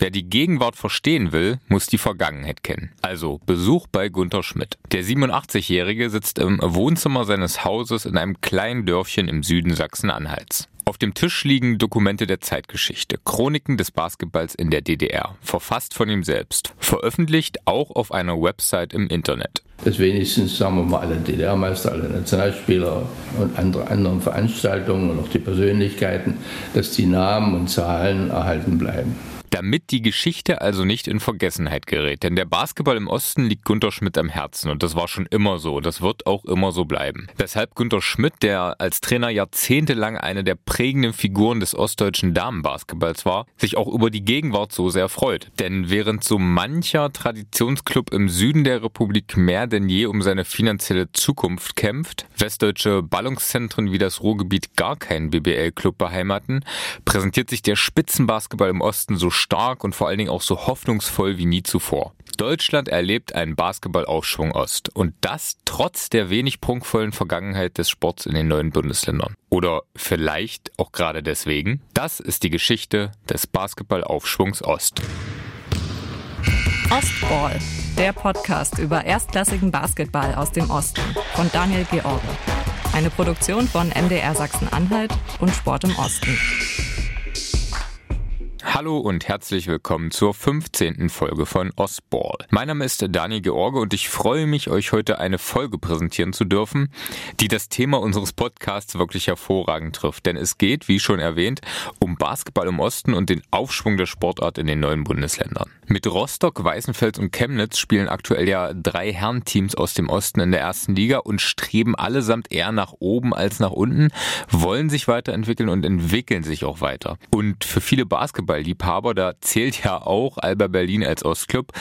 Wer die Gegenwart verstehen will, muss die Vergangenheit kennen. Also Besuch bei Gunter Schmidt. Der 87-Jährige sitzt im Wohnzimmer seines Hauses in einem kleinen Dörfchen im Süden Sachsen-Anhalts. Auf dem Tisch liegen Dokumente der Zeitgeschichte, Chroniken des Basketballs in der DDR, verfasst von ihm selbst, veröffentlicht auch auf einer Website im Internet. Dass wenigstens, sagen wir mal, alle DDR-Meister, alle Nationalspieler und andere anderen Veranstaltungen und auch die Persönlichkeiten, dass die Namen und Zahlen erhalten bleiben damit die Geschichte also nicht in Vergessenheit gerät. Denn der Basketball im Osten liegt Gunter Schmidt am Herzen und das war schon immer so. Das wird auch immer so bleiben. Weshalb Gunter Schmidt, der als Trainer jahrzehntelang eine der prägenden Figuren des ostdeutschen Damenbasketballs war, sich auch über die Gegenwart so sehr freut. Denn während so mancher Traditionsclub im Süden der Republik mehr denn je um seine finanzielle Zukunft kämpft, westdeutsche Ballungszentren wie das Ruhrgebiet gar keinen BBL-Club beheimaten, präsentiert sich der Spitzenbasketball im Osten so stark und vor allen Dingen auch so hoffnungsvoll wie nie zuvor. Deutschland erlebt einen Basketballaufschwung Ost und das trotz der wenig prunkvollen Vergangenheit des Sports in den neuen Bundesländern. Oder vielleicht auch gerade deswegen. Das ist die Geschichte des Basketballaufschwungs Ost. Ostball, der Podcast über erstklassigen Basketball aus dem Osten von Daniel George. Eine Produktion von MDR Sachsen-Anhalt und Sport im Osten. Hallo und herzlich willkommen zur 15. Folge von Osball. Mein Name ist Dani George und ich freue mich, euch heute eine Folge präsentieren zu dürfen, die das Thema unseres Podcasts wirklich hervorragend trifft. Denn es geht, wie schon erwähnt, um Basketball im Osten und den Aufschwung der Sportart in den neuen Bundesländern. Mit Rostock, Weißenfels und Chemnitz spielen aktuell ja drei Herrenteams aus dem Osten in der ersten Liga und streben allesamt eher nach oben als nach unten, wollen sich weiterentwickeln und entwickeln sich auch weiter. Und für viele Basketball Basketball-Liebhaber, da zählt ja auch Alba Berlin als Ostclub.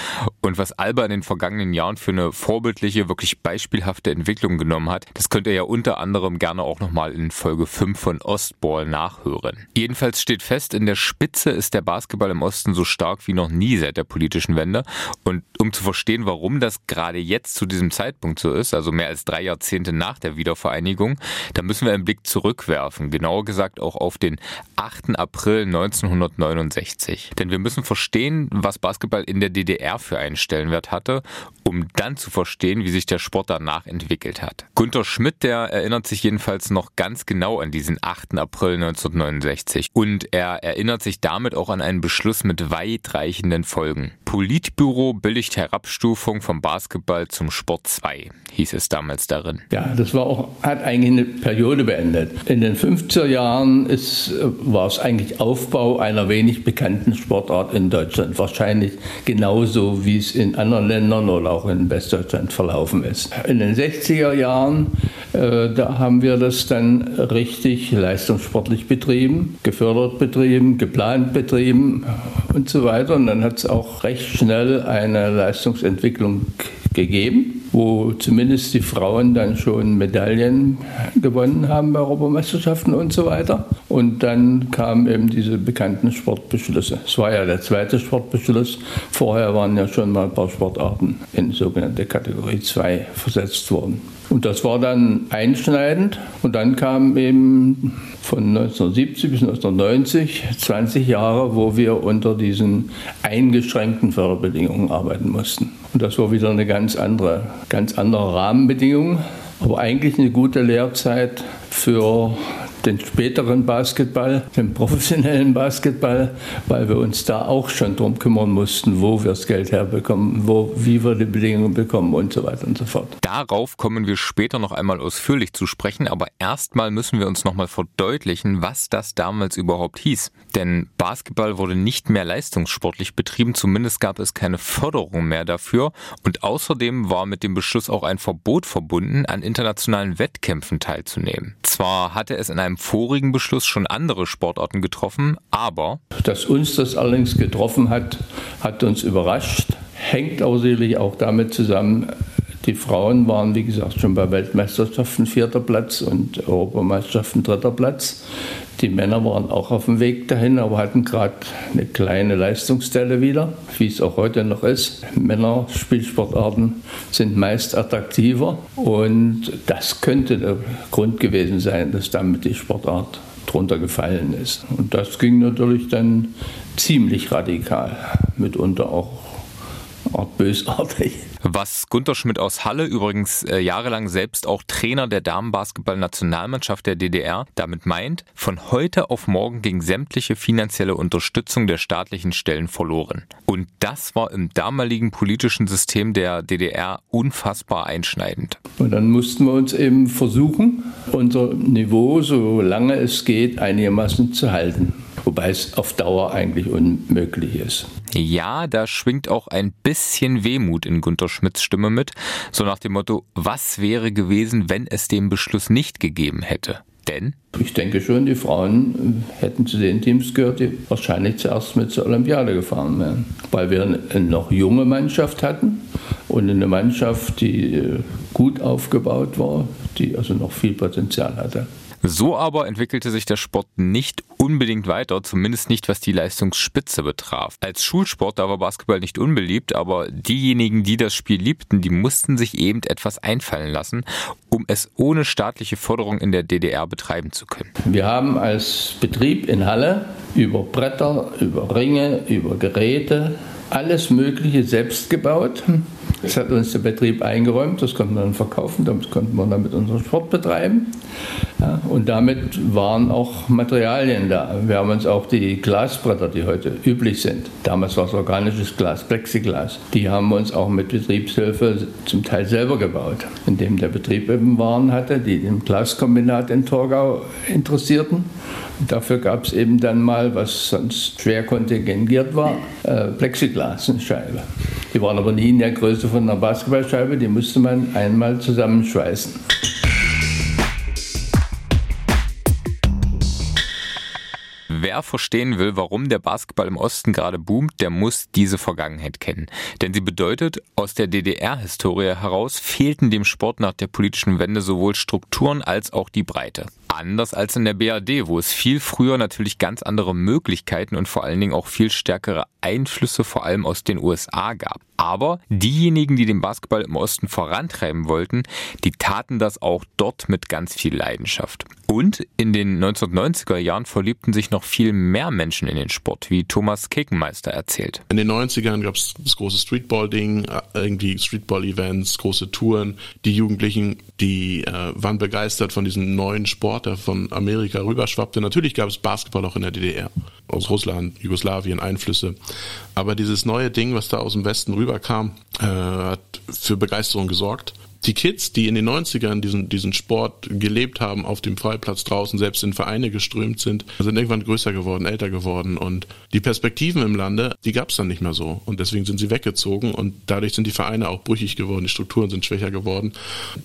Und was Alba in den vergangenen Jahren für eine vorbildliche, wirklich beispielhafte Entwicklung genommen hat, das könnt ihr ja unter anderem gerne auch nochmal in Folge 5 von Ostball nachhören. Jedenfalls steht fest, in der Spitze ist der Basketball im Osten so stark wie noch nie seit der politischen Wende. Und um zu verstehen, warum das gerade jetzt zu diesem Zeitpunkt so ist, also mehr als drei Jahrzehnte nach der Wiedervereinigung, da müssen wir einen Blick zurückwerfen. Genauer gesagt auch auf den 8. April 1999. 1969. Denn wir müssen verstehen, was Basketball in der DDR für einen Stellenwert hatte, um dann zu verstehen, wie sich der Sport danach entwickelt hat. Gunter Schmidt, der erinnert sich jedenfalls noch ganz genau an diesen 8. April 1969 und er erinnert sich damit auch an einen Beschluss mit weitreichenden Folgen. Politbüro billigt Herabstufung vom Basketball zum Sport 2, hieß es damals darin. Ja, das war auch, hat eigentlich eine Periode beendet. In den 50er Jahren ist, war es eigentlich Aufbau einer wenig bekannten Sportart in Deutschland. Wahrscheinlich genauso, wie es in anderen Ländern oder auch in Westdeutschland verlaufen ist. In den 60er Jahren, äh, da haben wir das dann richtig leistungssportlich betrieben, gefördert betrieben, geplant betrieben und so weiter. Und dann hat es auch recht schnell eine Leistungsentwicklung gegeben wo zumindest die Frauen dann schon Medaillen gewonnen haben bei Europameisterschaften und so weiter. Und dann kamen eben diese bekannten Sportbeschlüsse. Es war ja der zweite Sportbeschluss. Vorher waren ja schon mal ein paar Sportarten in sogenannte Kategorie 2 versetzt worden. Und das war dann einschneidend. Und dann kam eben von 1970 bis 1990 20 Jahre, wo wir unter diesen eingeschränkten Förderbedingungen arbeiten mussten. Und das war wieder eine ganz andere, ganz andere Rahmenbedingung, aber eigentlich eine gute Lehrzeit für den späteren Basketball, den professionellen Basketball, weil wir uns da auch schon darum kümmern mussten, wo wir das Geld herbekommen, wo, wie wir die Bedingungen bekommen und so weiter und so fort. Darauf kommen wir später noch einmal ausführlich zu sprechen, aber erstmal müssen wir uns noch mal verdeutlichen, was das damals überhaupt hieß. Denn Basketball wurde nicht mehr leistungssportlich betrieben, zumindest gab es keine Förderung mehr dafür und außerdem war mit dem Beschluss auch ein Verbot verbunden, an internationalen Wettkämpfen teilzunehmen. Zwar hatte es in einem vorigen Beschluss schon andere Sportarten getroffen, aber dass uns das allerdings getroffen hat, hat uns überrascht, hängt auch sicherlich auch damit zusammen, die Frauen waren, wie gesagt, schon bei Weltmeisterschaften vierter Platz und Europameisterschaften dritter Platz. Die Männer waren auch auf dem Weg dahin, aber hatten gerade eine kleine Leistungsstelle wieder, wie es auch heute noch ist. Männerspielsportarten sind meist attraktiver und das könnte der Grund gewesen sein, dass damit die Sportart drunter gefallen ist. Und das ging natürlich dann ziemlich radikal, mitunter auch Art bösartig. Was Gunter Schmidt aus Halle, übrigens äh, jahrelang selbst auch Trainer der Damenbasketball-Nationalmannschaft der DDR, damit meint, von heute auf morgen ging sämtliche finanzielle Unterstützung der staatlichen Stellen verloren. Und das war im damaligen politischen System der DDR unfassbar einschneidend. Und dann mussten wir uns eben versuchen, unser Niveau, solange es geht, einigermaßen zu halten wobei es auf Dauer eigentlich unmöglich ist. Ja, da schwingt auch ein bisschen Wehmut in Gunter Schmidts Stimme mit, so nach dem Motto, was wäre gewesen, wenn es den Beschluss nicht gegeben hätte? Denn? Ich denke schon, die Frauen hätten zu den Teams gehört, die wahrscheinlich zuerst mit zur Olympiade gefahren wären. Weil wir eine noch junge Mannschaft hatten und eine Mannschaft, die äh, gut aufgebaut war, die also noch viel Potenzial hatte. So aber entwickelte sich der Sport nicht unbedingt weiter, zumindest nicht was die Leistungsspitze betraf. Als Schulsport, da war Basketball nicht unbeliebt, aber diejenigen, die das Spiel liebten, die mussten sich eben etwas einfallen lassen, um es ohne staatliche Förderung in der DDR betreiben zu können. Wir haben als Betrieb in Halle über Bretter, über Ringe, über Geräte alles Mögliche selbst gebaut. Das hat uns der Betrieb eingeräumt, das konnten wir dann verkaufen, damit konnten wir damit unseren Sport betreiben. Ja, und damit waren auch Materialien da. Wir haben uns auch die Glasbretter, die heute üblich sind, damals war es organisches Glas, Plexiglas, die haben wir uns auch mit Betriebshilfe zum Teil selber gebaut, indem der Betrieb eben Waren hatte, die dem Glaskombinat in Torgau interessierten. Dafür gab es eben dann mal, was sonst schwer kontingentiert war, äh, Plexiglas, eine Scheibe. Die waren aber nie in der Größe von einer Basketballscheibe, die musste man einmal zusammenschweißen. Wer verstehen will, warum der Basketball im Osten gerade boomt, der muss diese Vergangenheit kennen. Denn sie bedeutet, aus der DDR-Historie heraus fehlten dem Sport nach der politischen Wende sowohl Strukturen als auch die Breite. Anders als in der BRD, wo es viel früher natürlich ganz andere Möglichkeiten und vor allen Dingen auch viel stärkere Einflüsse vor allem aus den USA gab. Aber diejenigen, die den Basketball im Osten vorantreiben wollten, die taten das auch dort mit ganz viel Leidenschaft. Und in den 1990er Jahren verliebten sich noch viel mehr Menschen in den Sport, wie Thomas Kekenmeister erzählt. In den 90ern gab es das große Streetball-Ding, äh, irgendwie Streetball-Events, große Touren. Die Jugendlichen, die äh, waren begeistert von diesem neuen Sport, der von Amerika rüberschwappte. Natürlich gab es Basketball auch in der DDR, aus Russland, Jugoslawien, Einflüsse. Aber dieses neue Ding, was da aus dem Westen rüberkam, äh, hat für Begeisterung gesorgt die Kids, die in den 90ern diesen, diesen Sport gelebt haben, auf dem Freiplatz draußen, selbst in Vereine geströmt sind, sind irgendwann größer geworden, älter geworden. Und die Perspektiven im Lande, die gab es dann nicht mehr so. Und deswegen sind sie weggezogen und dadurch sind die Vereine auch brüchig geworden, die Strukturen sind schwächer geworden.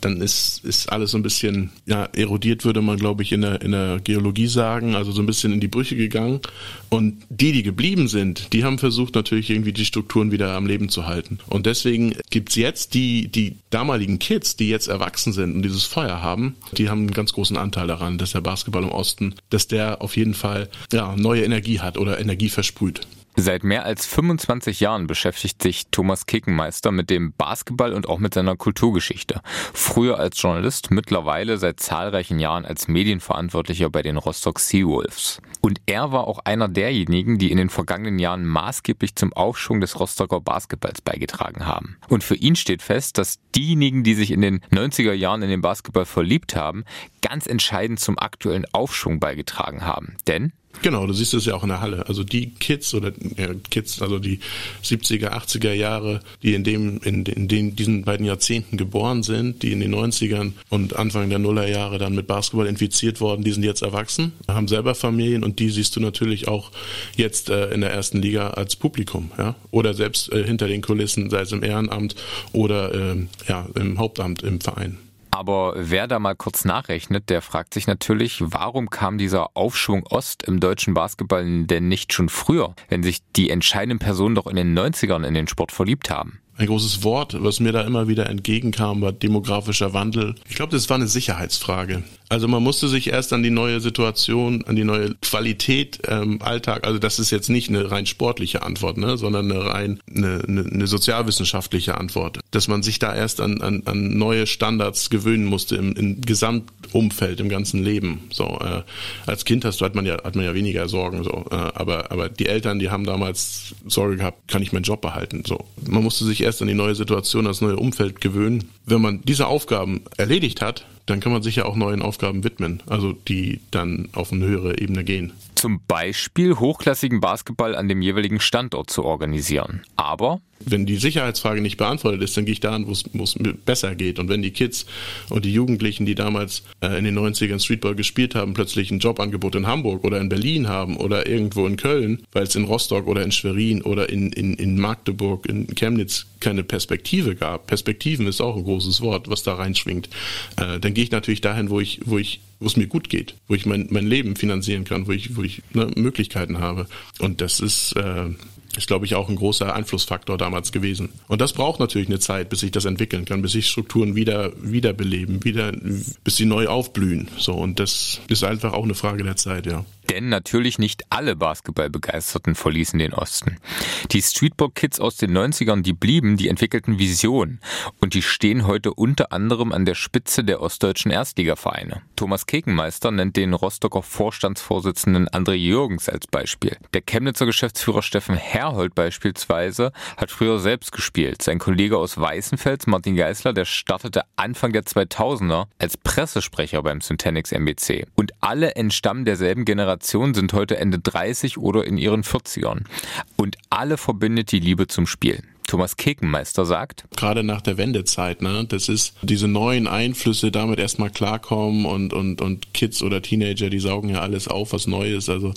Dann ist, ist alles so ein bisschen, ja, erodiert, würde man, glaube ich, in der, in der Geologie sagen, also so ein bisschen in die Brüche gegangen. Und die, die geblieben sind, die haben versucht, natürlich irgendwie die Strukturen wieder am Leben zu halten. Und deswegen gibt's jetzt die, die damaligen Kids, die jetzt erwachsen sind und dieses Feuer haben, die haben einen ganz großen Anteil daran, dass der Basketball im Osten, dass der auf jeden Fall ja, neue Energie hat oder Energie versprüht. Seit mehr als 25 Jahren beschäftigt sich Thomas Kickenmeister mit dem Basketball und auch mit seiner Kulturgeschichte. Früher als Journalist, mittlerweile seit zahlreichen Jahren als Medienverantwortlicher bei den Rostock Seawolves. Und er war auch einer derjenigen, die in den vergangenen Jahren maßgeblich zum Aufschwung des Rostocker Basketballs beigetragen haben. Und für ihn steht fest, dass diejenigen, die sich in den 90er Jahren in den Basketball verliebt haben, ganz entscheidend zum aktuellen Aufschwung beigetragen haben. Denn Genau, du siehst es ja auch in der Halle. Also die Kids oder ja, Kids, also die 70er, 80er Jahre, die in dem, in, in den, diesen beiden Jahrzehnten geboren sind, die in den 90ern und Anfang der Nullerjahre dann mit Basketball infiziert worden, die sind jetzt erwachsen, haben selber Familien und die siehst du natürlich auch jetzt äh, in der ersten Liga als Publikum, ja. Oder selbst äh, hinter den Kulissen, sei es im Ehrenamt oder äh, ja, im Hauptamt im Verein. Aber wer da mal kurz nachrechnet, der fragt sich natürlich, warum kam dieser Aufschwung Ost im deutschen Basketball denn nicht schon früher, wenn sich die entscheidenden Personen doch in den 90ern in den Sport verliebt haben? Ein großes Wort, was mir da immer wieder entgegenkam, war demografischer Wandel. Ich glaube, das war eine Sicherheitsfrage. Also man musste sich erst an die neue Situation, an die neue Qualität ähm, Alltag, also das ist jetzt nicht eine rein sportliche Antwort, ne, sondern eine rein eine, eine, eine sozialwissenschaftliche Antwort, dass man sich da erst an, an, an neue Standards gewöhnen musste im, im Gesamtumfeld, im ganzen Leben. So äh, als Kind hast du hat man ja hat man ja weniger Sorgen so, äh, aber aber die Eltern, die haben damals Sorge gehabt, kann ich meinen Job behalten. So man musste sich erst an die neue Situation, das neue Umfeld gewöhnen. Wenn man diese Aufgaben erledigt hat, dann kann man sich ja auch neuen Aufgaben widmen, also die dann auf eine höhere Ebene gehen. Zum Beispiel hochklassigen Basketball an dem jeweiligen Standort zu organisieren. Aber wenn die Sicherheitsfrage nicht beantwortet ist, dann gehe ich dahin, wo es besser geht. Und wenn die Kids und die Jugendlichen, die damals äh, in den 90ern Streetball gespielt haben, plötzlich ein Jobangebot in Hamburg oder in Berlin haben oder irgendwo in Köln, weil es in Rostock oder in Schwerin oder in, in, in Magdeburg, in Chemnitz keine Perspektive gab. Perspektiven ist auch ein großes Wort, was da reinschwingt. Äh, dann gehe ich natürlich dahin, wo ich, wo ich wo es mir gut geht, wo ich mein, mein Leben finanzieren kann, wo ich, wo ich ne, Möglichkeiten habe. Und das ist, äh, ist, glaube ich, auch ein großer Einflussfaktor damals gewesen. Und das braucht natürlich eine Zeit, bis sich das entwickeln kann, bis sich Strukturen wieder wiederbeleben, wieder, bis sie neu aufblühen. So und das ist einfach auch eine Frage der Zeit, ja. Denn natürlich nicht alle Basketballbegeisterten verließen den Osten. Die Streetball-Kids aus den 90ern, die blieben, die entwickelten Visionen. Und die stehen heute unter anderem an der Spitze der ostdeutschen Erstligavereine. Thomas Kekenmeister nennt den Rostocker Vorstandsvorsitzenden André Jürgens als Beispiel. Der Chemnitzer Geschäftsführer Steffen Herhold beispielsweise hat früher selbst gespielt. Sein Kollege aus Weißenfels, Martin Geisler, der startete Anfang der 2000er als Pressesprecher beim Syntanix MBC. Und alle entstammen derselben Generation Generation sind heute Ende 30 oder in ihren 40ern. Und alle verbindet die Liebe zum Spiel. Thomas Kekenmeister sagt. Gerade nach der Wendezeit, ne, das ist diese neuen Einflüsse, damit erstmal klarkommen und, und, und Kids oder Teenager, die saugen ja alles auf, was neu ist. Also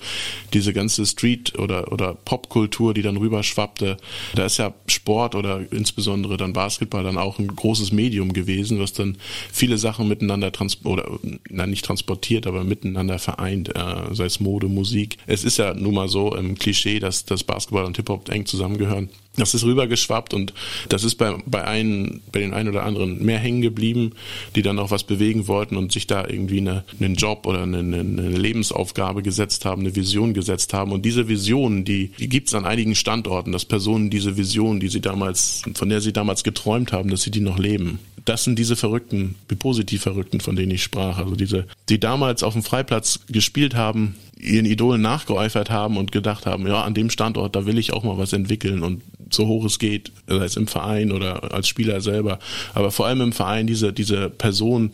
diese ganze Street- oder, oder Popkultur, die dann rüberschwappte, da ist ja Sport oder insbesondere dann Basketball dann auch ein großes Medium gewesen, was dann viele Sachen miteinander trans oder na, nicht transportiert, aber miteinander vereint, äh, sei es Mode, Musik. Es ist ja nun mal so im Klischee, dass, dass Basketball und Hip-Hop eng zusammengehören. Das ist rübergeschwappt und das ist bei, bei, einen, bei den einen oder anderen mehr hängen geblieben, die dann auch was bewegen wollten und sich da irgendwie eine, einen Job oder eine, eine Lebensaufgabe gesetzt haben, eine Vision gesetzt haben. Und diese Vision, die, die gibt es an einigen Standorten, dass Personen diese Vision, die sie damals, von der sie damals geträumt haben, dass sie die noch leben. Das sind diese Verrückten, die positiv Verrückten, von denen ich sprach. Also diese, die damals auf dem Freiplatz gespielt haben, ihren Idolen nachgeäufert haben und gedacht haben, ja, an dem Standort, da will ich auch mal was entwickeln und so hoch es geht, sei es im Verein oder als Spieler selber, aber vor allem im Verein, diese, diese Person,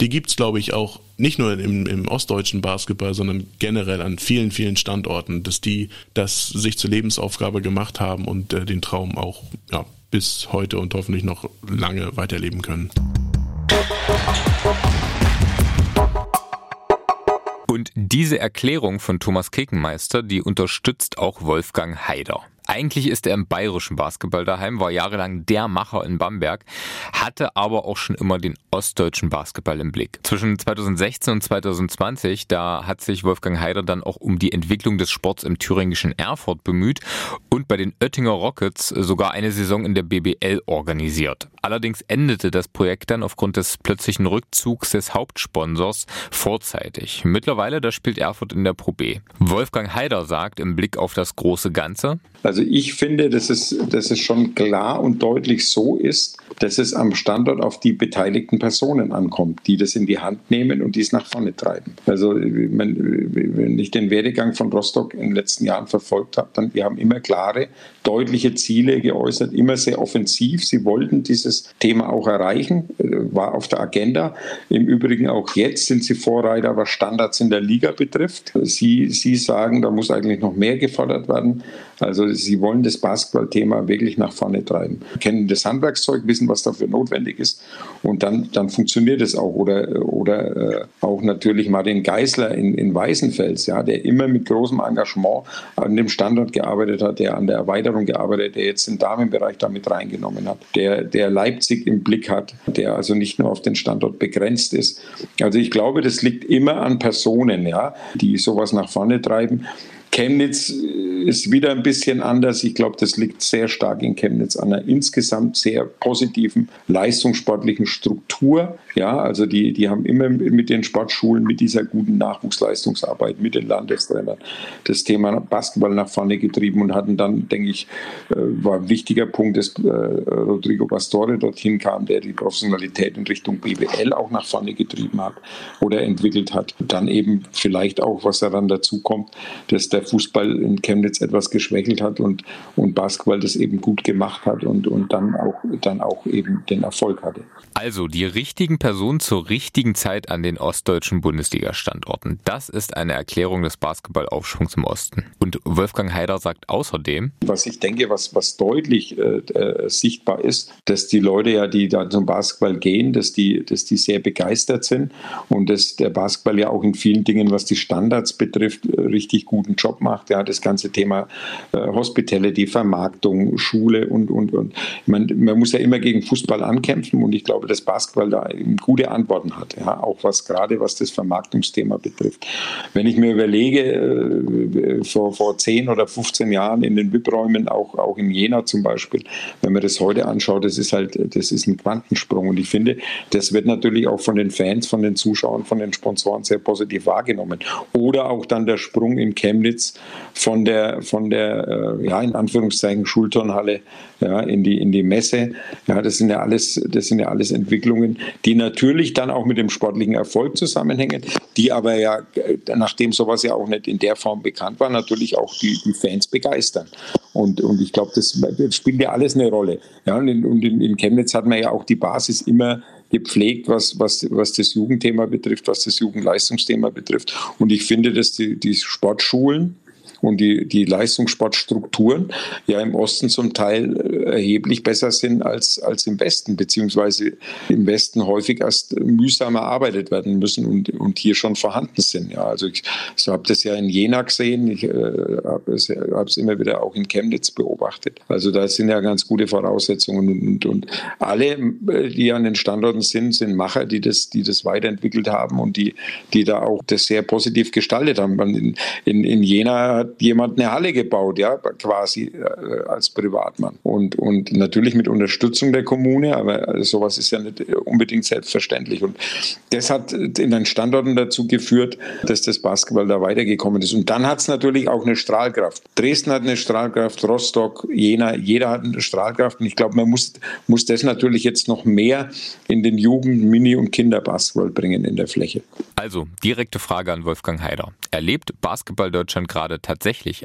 die gibt's glaube ich, auch nicht nur im, im ostdeutschen Basketball, sondern generell an vielen, vielen Standorten, dass die das sich zur Lebensaufgabe gemacht haben und äh, den Traum auch ja, bis heute und hoffentlich noch lange weiterleben können. Und diese Erklärung von Thomas Kekenmeister, die unterstützt auch Wolfgang Haider. Eigentlich ist er im bayerischen Basketball daheim, war jahrelang der Macher in Bamberg, hatte aber auch schon immer den ostdeutschen Basketball im Blick. Zwischen 2016 und 2020, da hat sich Wolfgang Heider dann auch um die Entwicklung des Sports im thüringischen Erfurt bemüht und bei den Oettinger Rockets sogar eine Saison in der BBL organisiert. Allerdings endete das Projekt dann aufgrund des plötzlichen Rückzugs des Hauptsponsors vorzeitig. Mittlerweile, da spielt Erfurt in der Pro B. Wolfgang Heider sagt im Blick auf das große Ganze, also ich finde, dass es, dass es schon klar und deutlich so ist, dass es am Standort auf die beteiligten Personen ankommt, die das in die Hand nehmen und dies nach vorne treiben. Also wenn ich den Werdegang von Rostock in den letzten Jahren verfolgt habe, dann wir haben immer klare, deutliche Ziele geäußert, immer sehr offensiv. Sie wollten dieses Thema auch erreichen, war auf der Agenda. Im Übrigen auch jetzt sind sie Vorreiter, was Standards in der Liga betrifft. Sie, sie sagen, da muss eigentlich noch mehr gefordert werden. Also sie wollen das Basketballthema wirklich nach vorne treiben. Kennen das Handwerkszeug, wissen, was dafür notwendig ist und dann, dann funktioniert es auch. Oder, oder äh, auch natürlich Martin Geisler in, in Weißenfels, ja, der immer mit großem Engagement an dem Standort gearbeitet hat, der an der Erweiterung gearbeitet hat, der jetzt den Damenbereich damit reingenommen hat, der, der Leipzig im Blick hat, der also nicht nur auf den Standort begrenzt ist. Also ich glaube, das liegt immer an Personen, ja, die sowas nach vorne treiben. Chemnitz ist wieder ein bisschen anders. Ich glaube, das liegt sehr stark in Chemnitz an einer insgesamt sehr positiven leistungssportlichen Struktur. Ja, also die, die haben immer mit den Sportschulen, mit dieser guten Nachwuchsleistungsarbeit, mit den Landestrainern das Thema Basketball nach vorne getrieben und hatten dann, denke ich, äh, war ein wichtiger Punkt, dass äh, Rodrigo Pastore dorthin kam, der die Professionalität in Richtung BWL auch nach vorne getrieben hat oder entwickelt hat. Dann eben vielleicht auch, was daran dazu kommt, dass der Fußball in Chemnitz etwas geschwächelt hat und, und Basketball das eben gut gemacht hat und, und dann, auch, dann auch eben den Erfolg hatte. Also die richtigen Personen zur richtigen Zeit an den ostdeutschen Bundesliga-Standorten. Das ist eine Erklärung des Basketballaufschwungs im Osten. Und Wolfgang Heider sagt außerdem, was ich denke, was, was deutlich äh, äh, sichtbar ist, dass die Leute ja, die da zum Basketball gehen, dass die, dass die sehr begeistert sind und dass der Basketball ja auch in vielen Dingen, was die Standards betrifft, äh, richtig guten Job macht. Ja, das ganze Thema äh, Hospitality, Vermarktung, Schule und, und, und. Man, man muss ja immer gegen Fußball ankämpfen und ich glaube, dass Basketball da gute Antworten hat, ja, auch was gerade was das Vermarktungsthema betrifft. Wenn ich mir überlege, äh, vor, vor 10 oder 15 Jahren in den VIP-Räumen, auch, auch in Jena zum Beispiel, wenn man das heute anschaut, das ist halt, das ist ein Quantensprung und ich finde, das wird natürlich auch von den Fans, von den Zuschauern, von den Sponsoren sehr positiv wahrgenommen. Oder auch dann der Sprung in Chemnitz von der, von der, äh, ja, in Anführungszeichen Schulturnhalle ja, in, die, in die Messe. Ja, das sind ja alles, das sind ja alles Entwicklungen, die natürlich dann auch mit dem sportlichen Erfolg zusammenhängen, die aber ja, nachdem sowas ja auch nicht in der Form bekannt war, natürlich auch die, die Fans begeistern. Und, und ich glaube, das, das, spielt ja alles eine Rolle. Ja, und in, und in Chemnitz hat man ja auch die Basis immer gepflegt, was, was, was das Jugendthema betrifft, was das Jugendleistungsthema betrifft. Und ich finde, dass die, die Sportschulen, und die, die Leistungssportstrukturen ja im Osten zum Teil äh, erheblich besser sind als, als im Westen, beziehungsweise im Westen häufig erst mühsam erarbeitet werden müssen und, und hier schon vorhanden sind. Ja, also ich so habe das ja in Jena gesehen, ich äh, habe es, hab immer wieder auch in Chemnitz beobachtet. Also da sind ja ganz gute Voraussetzungen und, und, und alle, äh, die an den Standorten sind, sind Macher, die das, die das weiterentwickelt haben und die, die da auch das sehr positiv gestaltet haben. In, in, in Jena hat jemand eine Halle gebaut, ja, quasi äh, als Privatmann. Und, und natürlich mit Unterstützung der Kommune, aber sowas ist ja nicht unbedingt selbstverständlich. Und das hat in den Standorten dazu geführt, dass das Basketball da weitergekommen ist. Und dann hat es natürlich auch eine Strahlkraft. Dresden hat eine Strahlkraft, Rostock, Jena, jeder hat eine Strahlkraft. Und ich glaube, man muss, muss das natürlich jetzt noch mehr in den Jugend-, Mini- und Kinderbasketball bringen in der Fläche. Also, direkte Frage an Wolfgang Heider. Erlebt Basketball Deutschland gerade tatsächlich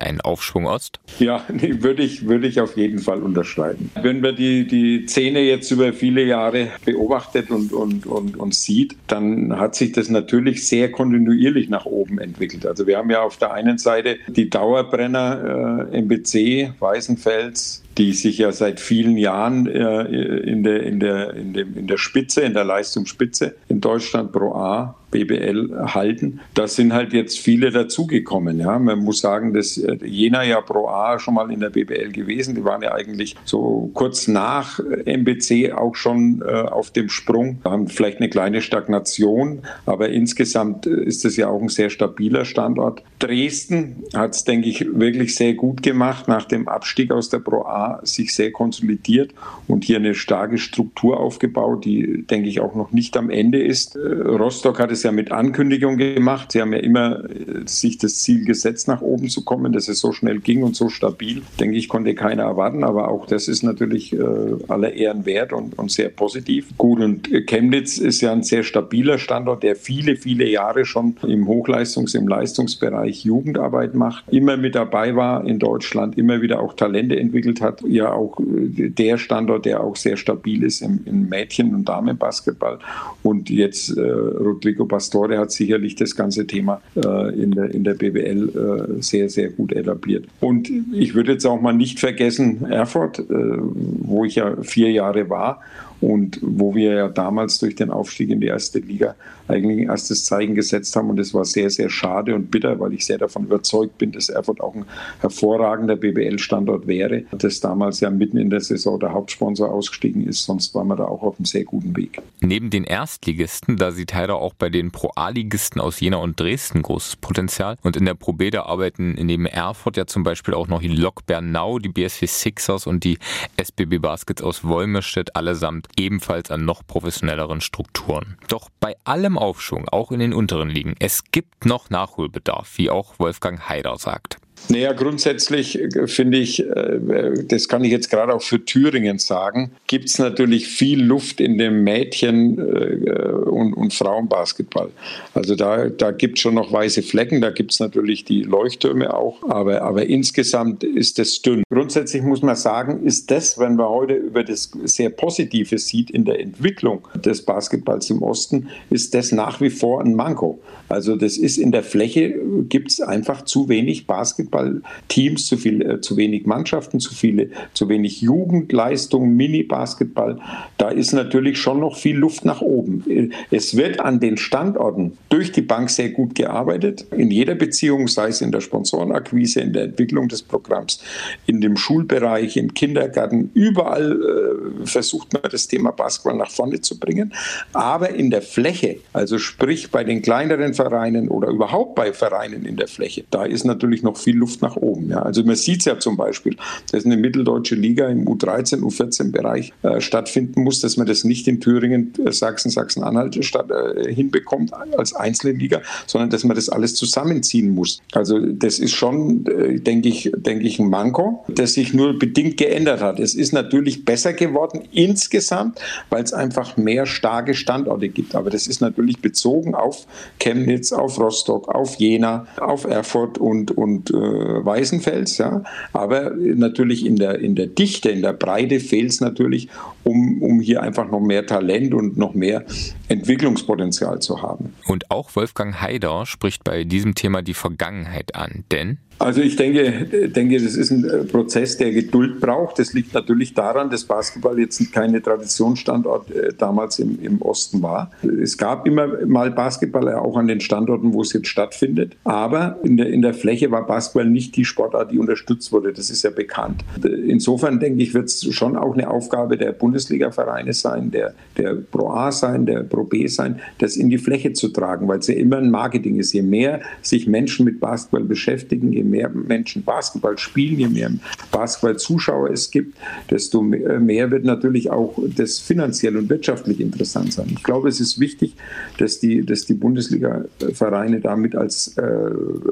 einen Aufschwung Ost? Ja, nee, würde ich, würde ich auf jeden Fall unterschreiben. Wenn man die, die Szene jetzt über viele Jahre beobachtet und, und, und, und sieht, dann hat sich das natürlich sehr kontinuierlich nach oben entwickelt. Also wir haben ja auf der einen Seite die Dauerbrenner äh, MBC, Weißenfels, die sich ja seit vielen Jahren äh, in, der, in, der, in, dem, in der Spitze, in der Leistungsspitze in Deutschland Pro A BBL halten. Da sind halt jetzt viele dazugekommen. Ja. Man muss sagen, dass äh, Jena ja Pro A schon mal in der BBL gewesen. Die waren ja eigentlich so kurz nach MBC auch schon äh, auf dem Sprung. Wir haben vielleicht eine kleine Stagnation, aber insgesamt äh, ist es ja auch ein sehr stabiler Standort. Dresden hat es, denke ich, wirklich sehr gut gemacht nach dem Abstieg aus der Pro A, sich sehr konsolidiert und hier eine starke Struktur aufgebaut, die, denke ich, auch noch nicht am Ende ist. Rostock hat es ja mit Ankündigung gemacht. Sie haben ja immer äh, sich das Ziel gesetzt, nach oben zu kommen, dass es so schnell ging und so stabil. Denke ich, konnte keiner erwarten, aber auch das ist natürlich äh, aller Ehren wert und, und sehr positiv. Gut, und Chemnitz ist ja ein sehr stabiler Standort, der viele, viele Jahre schon im Hochleistungs-, im Leistungsbereich Jugendarbeit macht, immer mit dabei war in Deutschland, immer wieder auch Talente entwickelt hat. Ja, auch äh, der Standort, der auch sehr stabil ist im, im Mädchen- und Damenbasketball. Und jetzt äh, Rodrigo Pastore hat sicherlich das ganze Thema äh, in, der, in der BWL äh, sehr, sehr gut etabliert. Und ich würde jetzt auch mal nicht vergessen, Erfurt, äh, wo ich ja vier Jahre war und wo wir ja damals durch den Aufstieg in die erste Liga eigentlich ein erstes Zeichen gesetzt haben und das war sehr, sehr schade und bitter, weil ich sehr davon überzeugt bin, dass Erfurt auch ein hervorragender BBL-Standort wäre, das damals ja mitten in der Saison der Hauptsponsor ausgestiegen ist, sonst waren wir da auch auf einem sehr guten Weg. Neben den Erstligisten, da sieht Heider auch bei den Pro-A-Ligisten aus Jena und Dresden großes Potenzial und in der Pro B da arbeiten neben Erfurt ja zum Beispiel auch noch die Lok Bernau, die BSW Sixers und die SBB Baskets aus Wolmerstedt allesamt ebenfalls an noch professionelleren Strukturen. Doch bei allem Aufschwung, auch in den unteren Ligen, es gibt noch Nachholbedarf, wie auch Wolfgang Haider sagt. Naja, grundsätzlich äh, finde ich, äh, das kann ich jetzt gerade auch für Thüringen sagen, gibt es natürlich viel Luft in dem Mädchen- äh, und, und Frauenbasketball. Also da, da gibt es schon noch weiße Flecken, da gibt es natürlich die Leuchttürme auch, aber, aber insgesamt ist das dünn. Grundsätzlich muss man sagen, ist das, wenn man heute über das sehr Positive sieht in der Entwicklung des Basketballs im Osten, ist das nach wie vor ein Manko. Also das ist in der Fläche, gibt es einfach zu wenig Basketball Basketballteams, zu, viel, äh, zu wenig Mannschaften, zu, viele, zu wenig Jugendleistung, Mini-Basketball. Da ist natürlich schon noch viel Luft nach oben. Es wird an den Standorten durch die Bank sehr gut gearbeitet. In jeder Beziehung, sei es in der Sponsorenakquise, in der Entwicklung des Programms, in dem Schulbereich, im Kindergarten, überall äh, versucht man das Thema Basketball nach vorne zu bringen. Aber in der Fläche, also sprich bei den kleineren Vereinen oder überhaupt bei Vereinen in der Fläche, da ist natürlich noch viel Luft nach oben. Ja. Also man sieht es ja zum Beispiel, dass eine mitteldeutsche Liga im U13, U14-Bereich äh, stattfinden muss, dass man das nicht in Thüringen, äh, Sachsen, Sachsen-Anhalt äh, hinbekommt als einzelne Liga, sondern dass man das alles zusammenziehen muss. Also das ist schon, äh, denke ich, denke ich, ein Manko, das sich nur bedingt geändert hat. Es ist natürlich besser geworden insgesamt, weil es einfach mehr starke Standorte gibt. Aber das ist natürlich bezogen auf Chemnitz, auf Rostock, auf Jena, auf Erfurt und, und äh, Weißenfels, ja. Aber natürlich in der, in der Dichte, in der Breite fehlt es natürlich, um, um hier einfach noch mehr Talent und noch mehr Entwicklungspotenzial zu haben. Und auch Wolfgang Haider spricht bei diesem Thema die Vergangenheit an, denn also ich denke, denke, das ist ein Prozess, der Geduld braucht. Das liegt natürlich daran, dass Basketball jetzt keine Traditionsstandort äh, damals im, im Osten war. Es gab immer mal Basketball, auch an den Standorten, wo es jetzt stattfindet. Aber in der, in der Fläche war Basketball nicht die Sportart, die unterstützt wurde. Das ist ja bekannt. Insofern denke ich, wird es schon auch eine Aufgabe der Bundesliga-Vereine sein, der, der Pro A sein, der Pro B sein, das in die Fläche zu tragen, weil es ja immer ein Marketing ist. Je mehr sich Menschen mit Basketball beschäftigen, je mehr Menschen Basketball spielen, je mehr Basketball-Zuschauer es gibt, desto mehr wird natürlich auch das finanziell und wirtschaftlich interessant sein. Ich glaube, es ist wichtig, dass die, dass die Bundesliga-Vereine damit als äh,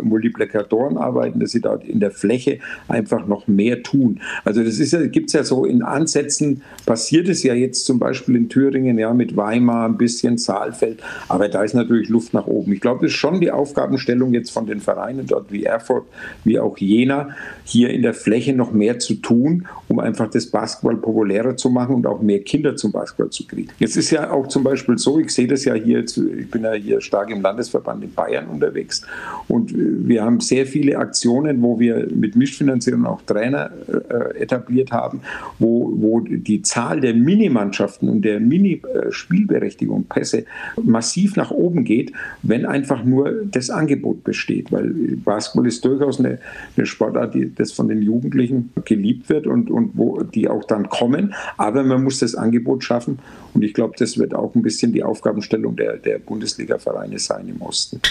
Multiplikatoren arbeiten, dass sie dort in der Fläche einfach noch mehr tun. Also das ja, gibt es ja so in Ansätzen, passiert es ja jetzt zum Beispiel in Thüringen, ja, mit Weimar, ein bisschen Saalfeld, aber da ist natürlich Luft nach oben. Ich glaube, das ist schon die Aufgabenstellung jetzt von den Vereinen dort wie Erfurt, wie auch Jena, hier in der Fläche noch mehr zu tun, um einfach das Basketball populärer zu machen und auch mehr Kinder zum Basketball zu kriegen. Jetzt ist ja auch zum Beispiel so, ich sehe das ja hier, ich bin ja hier stark im Landesverband in Bayern unterwegs und wir haben sehr viele Aktionen, wo wir mit Mischfinanzierung auch Trainer äh, etabliert haben, wo, wo die Zahl der Minimannschaften und der Mini-Spielberechtigung, Pässe massiv nach oben geht, wenn einfach nur das Angebot besteht, weil Basketball ist durchaus eine, eine Sportart, die das von den Jugendlichen geliebt wird und, und wo die auch dann kommen. Aber man muss das Angebot schaffen. Und ich glaube, das wird auch ein bisschen die Aufgabenstellung der, der Bundesliga-Vereine sein im Osten.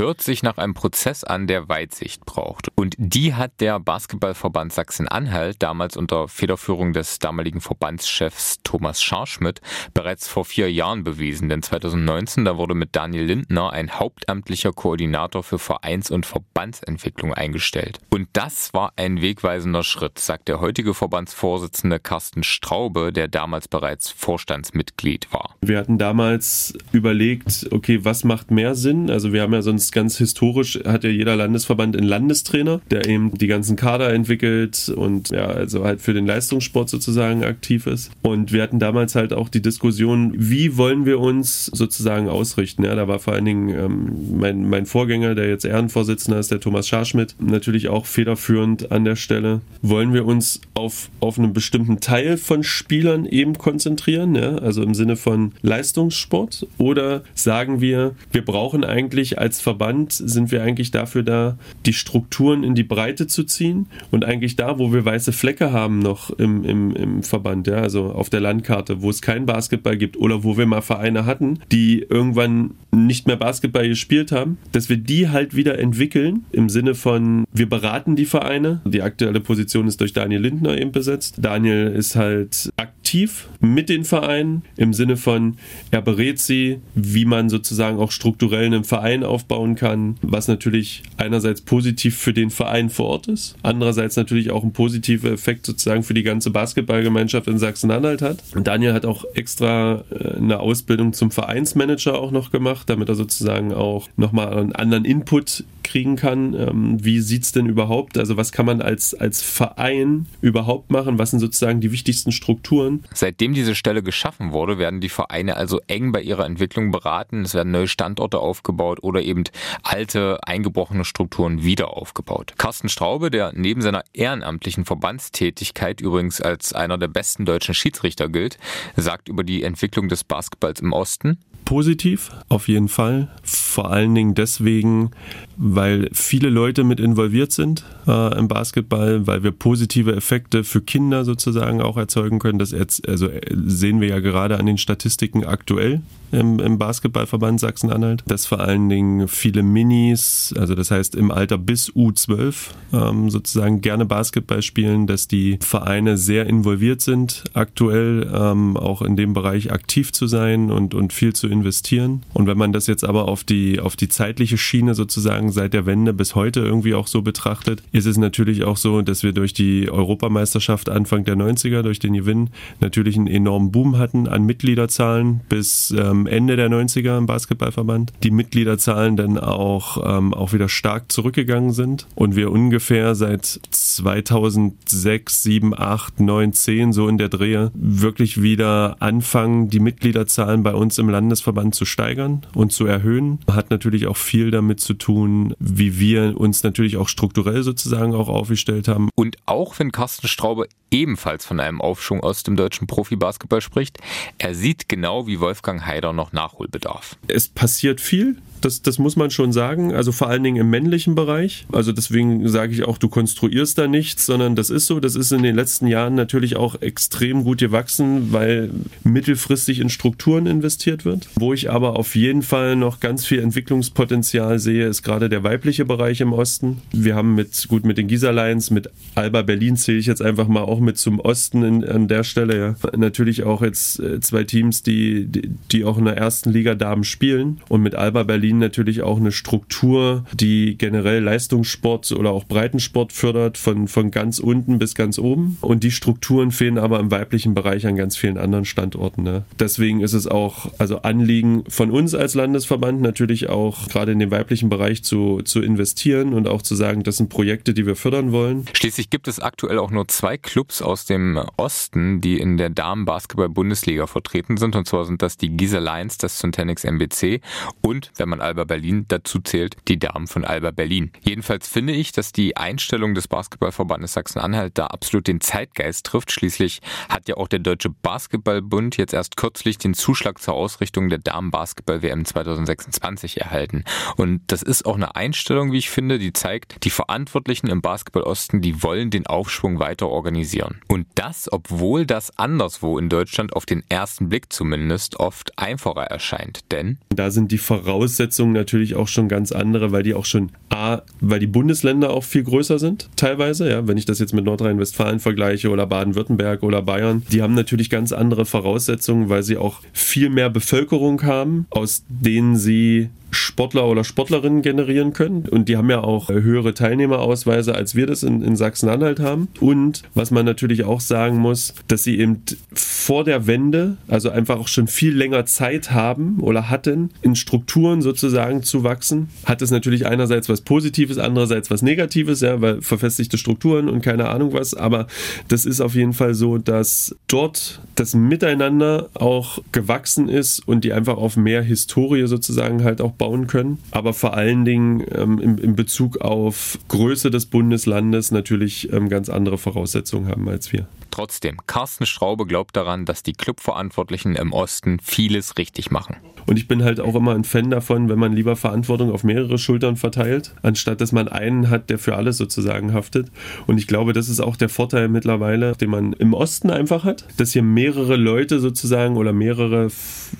Hört sich nach einem Prozess an, der Weitsicht braucht. Und die hat der Basketballverband Sachsen-Anhalt damals unter Federführung des damaligen Verbandschefs Thomas Scharschmidt bereits vor vier Jahren bewiesen. Denn 2019, da wurde mit Daniel Lindner ein hauptamtlicher Koordinator für Vereins- und Verbandsentwicklung eingestellt. Und das war ein wegweisender Schritt, sagt der heutige Verbandsvorsitzende Carsten Straube, der damals bereits Vorstandsmitglied war. Wir hatten damals überlegt, okay, was macht mehr Sinn? Also wir haben ja sonst ganz historisch, hat ja jeder Landesverband einen Landestrainer, der eben die ganzen Kader entwickelt und ja, also halt für den Leistungssport sozusagen aktiv ist. Und wir hatten damals halt auch die Diskussion, wie wollen wir uns sozusagen ausrichten. Ja, da war vor allen Dingen ähm, mein, mein Vorgänger, der jetzt Ehrenvorsitzender ist, der Thomas Scharschmidt, natürlich auch federführend an der Stelle. Wollen wir uns auf, auf einen bestimmten Teil von Spielern eben konzentrieren, ja? also im Sinne von Leistungssport? Oder sagen wir, wir brauchen eigentlich als Verband, sind wir eigentlich dafür da, die Strukturen in die Breite zu ziehen und eigentlich da, wo wir weiße Flecke haben noch im, im, im Verband, ja? also auf der Landkarte, wo es kein Basketball gibt oder wo wir mal Vereine hatten, die irgendwann nicht mehr Basketball gespielt haben, dass wir die halt wieder entwickeln im Sinne von, wir beraten die Vereine. Die aktuelle Position ist durch Daniel Lindner eben besetzt. Daniel ist halt aktiv mit den Vereinen im Sinne von, er berät sie, wie man sozusagen auch strukturell einen Verein aufbauen kann, was natürlich einerseits positiv für den Verein vor Ort ist, andererseits natürlich auch ein positiver Effekt sozusagen für die ganze Basketballgemeinschaft in Sachsen-Anhalt hat. Und Daniel hat auch extra äh, eine Ausbildung zum Vereinsmanager auch noch gemacht, damit er sozusagen auch nochmal einen anderen Input kriegen kann. Ähm, wie sieht es denn überhaupt? Also was kann man als, als Verein überhaupt machen? Was sind sozusagen die wichtigsten Strukturen? Seitdem diese Stelle geschaffen wurde, werden die Vereine also eng bei ihrer Entwicklung beraten. Es werden neue Standorte aufgebaut oder eben alte, eingebrochene Strukturen wieder aufgebaut. Carsten Straube, der neben seiner ehrenamtlichen Verbandstätigkeit übrigens als einer der besten deutschen Schiedsrichter gilt, sagt über die Entwicklung des Basketballs im Osten, positiv, auf jeden Fall. Vor allen Dingen deswegen, weil viele Leute mit involviert sind äh, im Basketball, weil wir positive Effekte für Kinder sozusagen auch erzeugen können. Das also äh, sehen wir ja gerade an den Statistiken aktuell im, im Basketballverband Sachsen-Anhalt, dass vor allen Dingen viele Minis, also das heißt im Alter bis U12 ähm, sozusagen gerne Basketball spielen, dass die Vereine sehr involviert sind, aktuell ähm, auch in dem Bereich aktiv zu sein und, und viel zu investieren. Und wenn man das jetzt aber auf die, auf die zeitliche Schiene sozusagen seit der Wende bis heute irgendwie auch so betrachtet, ist es natürlich auch so, dass wir durch die Europameisterschaft Anfang der 90er, durch den Gewinn, natürlich einen enormen Boom hatten an Mitgliederzahlen bis ähm, Ende der 90er im Basketballverband. Die Mitgliederzahlen dann auch, ähm, auch wieder stark zurückgegangen sind und wir ungefähr seit 2006, 7, 8, 9, 10 so in der Drehe wirklich wieder anfangen, die Mitgliederzahlen bei uns im Landesverband zu steigern und zu erhöhen. Hat natürlich auch viel damit zu tun, wie wir uns natürlich auch strukturell sozusagen auch aufgestellt haben. Und auch wenn Carsten Straube ebenfalls von einem Aufschwung aus dem deutschen Profibasketball spricht, er sieht genau wie Wolfgang Heider noch Nachholbedarf. Es passiert viel. Das, das muss man schon sagen. Also vor allen Dingen im männlichen Bereich. Also deswegen sage ich auch, du konstruierst da nichts, sondern das ist so. Das ist in den letzten Jahren natürlich auch extrem gut gewachsen, weil mittelfristig in Strukturen investiert wird. Wo ich aber auf jeden Fall noch ganz viel Entwicklungspotenzial sehe, ist gerade der weibliche Bereich im Osten. Wir haben mit, gut, mit den Gisa Lions, mit Alba Berlin zähle ich jetzt einfach mal auch mit zum Osten in, an der Stelle, ja. Natürlich auch jetzt äh, zwei Teams, die, die, die auch in der ersten Liga Damen spielen und mit Alba Berlin Berlin natürlich auch eine Struktur, die generell Leistungssport oder auch Breitensport fördert, von, von ganz unten bis ganz oben. Und die Strukturen fehlen aber im weiblichen Bereich an ganz vielen anderen Standorten. Ne? Deswegen ist es auch also Anliegen von uns als Landesverband natürlich auch gerade in den weiblichen Bereich zu, zu investieren und auch zu sagen, das sind Projekte, die wir fördern wollen. Schließlich gibt es aktuell auch nur zwei Clubs aus dem Osten, die in der Damen-Basketball-Bundesliga vertreten sind. Und zwar sind das die Gießer Lions des Centenix MBC und, wenn man Alba Berlin dazu zählt, die Damen von Alba Berlin. Jedenfalls finde ich, dass die Einstellung des Basketballverbandes Sachsen-Anhalt da absolut den Zeitgeist trifft. Schließlich hat ja auch der Deutsche Basketballbund jetzt erst kürzlich den Zuschlag zur Ausrichtung der Damen-Basketball-WM 2026 erhalten. Und das ist auch eine Einstellung, wie ich finde, die zeigt, die Verantwortlichen im Basketball-Osten, die wollen den Aufschwung weiter organisieren. Und das, obwohl das anderswo in Deutschland auf den ersten Blick zumindest oft einfacher erscheint. Denn da sind die Voraussetzungen Voraussetzungen natürlich auch schon ganz andere, weil die auch schon A, weil die Bundesländer auch viel größer sind, teilweise, ja, wenn ich das jetzt mit Nordrhein-Westfalen vergleiche oder Baden-Württemberg oder Bayern, die haben natürlich ganz andere Voraussetzungen, weil sie auch viel mehr Bevölkerung haben, aus denen sie Sportler oder Sportlerinnen generieren können. Und die haben ja auch höhere Teilnehmerausweise, als wir das in, in Sachsen-Anhalt haben. Und was man natürlich auch sagen muss, dass sie eben vor der Wende, also einfach auch schon viel länger Zeit haben oder hatten, in Strukturen sozusagen zu wachsen. Hat es natürlich einerseits was Positives, andererseits was Negatives, ja, weil verfestigte Strukturen und keine Ahnung was. Aber das ist auf jeden Fall so, dass dort das Miteinander auch gewachsen ist und die einfach auf mehr Historie sozusagen halt auch bauen können. Aber vor allen Dingen ähm, in, in, Bezug auf Größe des Bundeslandes natürlich ähm, ganz andere Voraussetzungen haben als wir. Trotzdem, Carsten Straube glaubt daran, dass die Clubverantwortlichen im Osten vieles richtig machen. Und ich bin halt auch immer ein Fan davon, wenn man lieber Verantwortung auf mehrere Schultern verteilt, anstatt dass man einen hat, der für alles sozusagen haftet. Und ich glaube, das ist auch der Vorteil mittlerweile, den man im Osten einfach hat, dass hier mehrere Leute sozusagen oder mehrere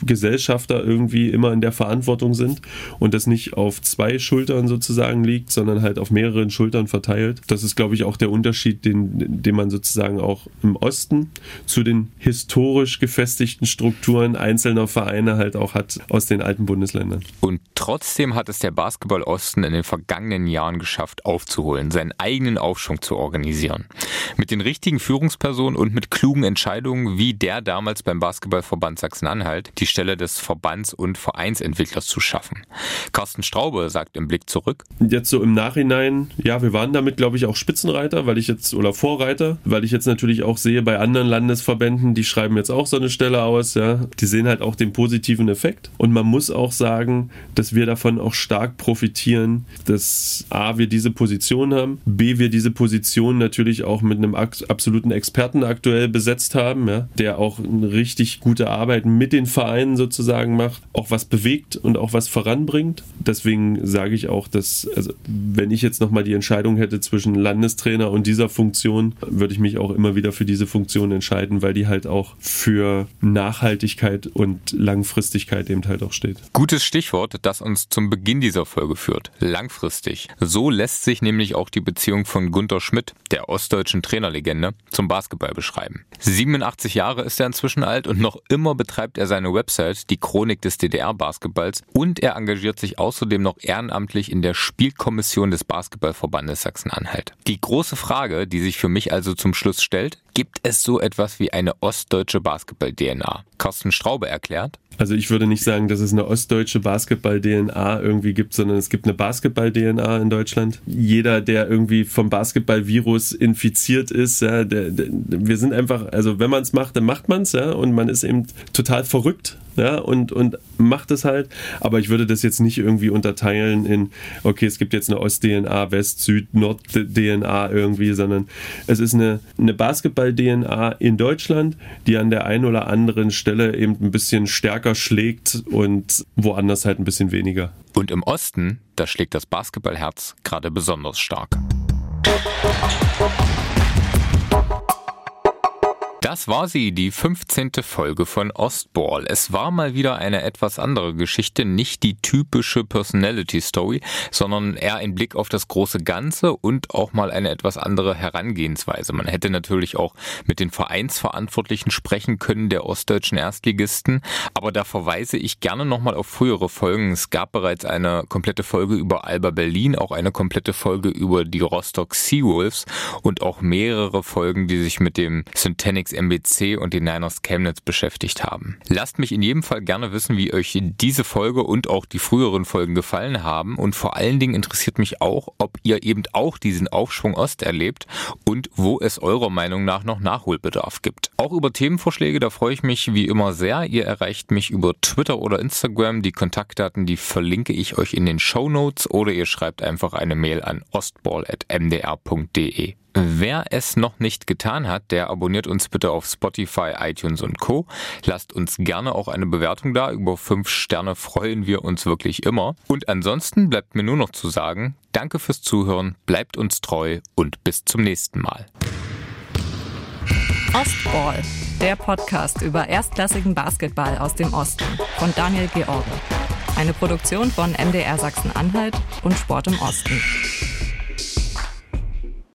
Gesellschafter irgendwie immer in der Verantwortung sind und das nicht auf zwei Schultern sozusagen liegt, sondern halt auf mehreren Schultern verteilt. Das ist, glaube ich, auch der Unterschied, den, den man sozusagen auch im Osten zu den historisch gefestigten Strukturen einzelner Vereine halt auch hat aus den alten Bundesländern. Und trotzdem hat es der Basketball Osten in den vergangenen Jahren geschafft, aufzuholen, seinen eigenen Aufschwung zu organisieren. Mit den richtigen Führungspersonen und mit klugen Entscheidungen wie der damals beim Basketballverband Sachsen-Anhalt, die Stelle des Verbands- und Vereinsentwicklers zu schaffen. Carsten Straube sagt im Blick zurück. Jetzt so im Nachhinein, ja, wir waren damit, glaube ich, auch Spitzenreiter, weil ich jetzt, oder Vorreiter, weil ich jetzt natürlich auch sehe bei anderen Landesverbänden, die schreiben jetzt auch so eine Stelle aus, ja. Die sehen halt auch den positiven Effekt. Und man muss auch sagen, dass wir davon auch stark profitieren, dass A, wir diese Position haben, B, wir diese Position natürlich auch mit einem absoluten Experten aktuell besetzt haben, ja, der auch eine richtig gute Arbeit mit den Vereinen sozusagen macht, auch was bewegt und auch was voranbringt. Deswegen sage ich auch, dass, also, wenn ich jetzt nochmal die Entscheidung hätte zwischen Landestrainer und dieser Funktion, würde ich mich auch immer wieder für diese Funktion entscheiden, weil die halt auch für Nachhaltigkeit und Langfristigkeit eben halt auch steht. Gutes Stichwort, das uns zum Beginn dieser Folge führt. Langfristig. So lässt sich nämlich auch die Beziehung von Gunter Schmidt, der ostdeutschen Trainerlegende, zum Basketball beschreiben. 87 Jahre ist er inzwischen alt und noch immer betreibt er seine Website, die Chronik des DDR-Basketballs, und er engagiert sich außerdem noch ehrenamtlich in der Spielkommission des Basketballverbandes Sachsen-Anhalt. Die große Frage, die sich für mich also zum Schluss stellt, gibt es so etwas wie eine ostdeutsche Basketball-DNA? Carsten Straube erklärt. Also ich würde nicht sagen, dass es eine ostdeutsche Basketball-DNA irgendwie gibt, sondern es gibt eine Basketball-DNA in Deutschland. Jeder, der irgendwie vom Basketball-Virus infiziert ist, ja, der, der, wir sind einfach, also wenn man es macht, dann macht man es, ja, und man ist eben total verrückt ja, und, und macht es halt. Aber ich würde das jetzt nicht irgendwie unterteilen in, okay, es gibt jetzt eine Ost-DNA, West-, Süd-, Nord-DNA irgendwie, sondern es ist eine, eine Basketball-DNA in Deutschland, die an der einen oder anderen Stelle eben ein bisschen stärker schlägt und woanders halt ein bisschen weniger. Und im Osten, da schlägt das Basketballherz gerade besonders stark. Das war sie, die 15. Folge von Ostball. Es war mal wieder eine etwas andere Geschichte, nicht die typische Personality Story, sondern eher ein Blick auf das große Ganze und auch mal eine etwas andere Herangehensweise. Man hätte natürlich auch mit den Vereinsverantwortlichen sprechen können der ostdeutschen Erstligisten, aber da verweise ich gerne nochmal auf frühere Folgen. Es gab bereits eine komplette Folge über Alba Berlin, auch eine komplette Folge über die Rostock Seawolves und auch mehrere Folgen, die sich mit dem Syntanix MBC und den Niners Chemnitz beschäftigt haben. Lasst mich in jedem Fall gerne wissen, wie euch diese Folge und auch die früheren Folgen gefallen haben und vor allen Dingen interessiert mich auch, ob ihr eben auch diesen Aufschwung Ost erlebt und wo es eurer Meinung nach noch Nachholbedarf gibt. Auch über Themenvorschläge, da freue ich mich wie immer sehr. Ihr erreicht mich über Twitter oder Instagram. Die Kontaktdaten, die verlinke ich euch in den Show Notes oder ihr schreibt einfach eine Mail an ostball.mdr.de. Wer es noch nicht getan hat, der abonniert uns bitte auf Spotify, iTunes und Co. Lasst uns gerne auch eine Bewertung da. Über fünf Sterne freuen wir uns wirklich immer. Und ansonsten bleibt mir nur noch zu sagen, danke fürs Zuhören, bleibt uns treu und bis zum nächsten Mal. Ostball, der Podcast über erstklassigen Basketball aus dem Osten von Daniel George. Eine Produktion von MDR Sachsen-Anhalt und Sport im Osten.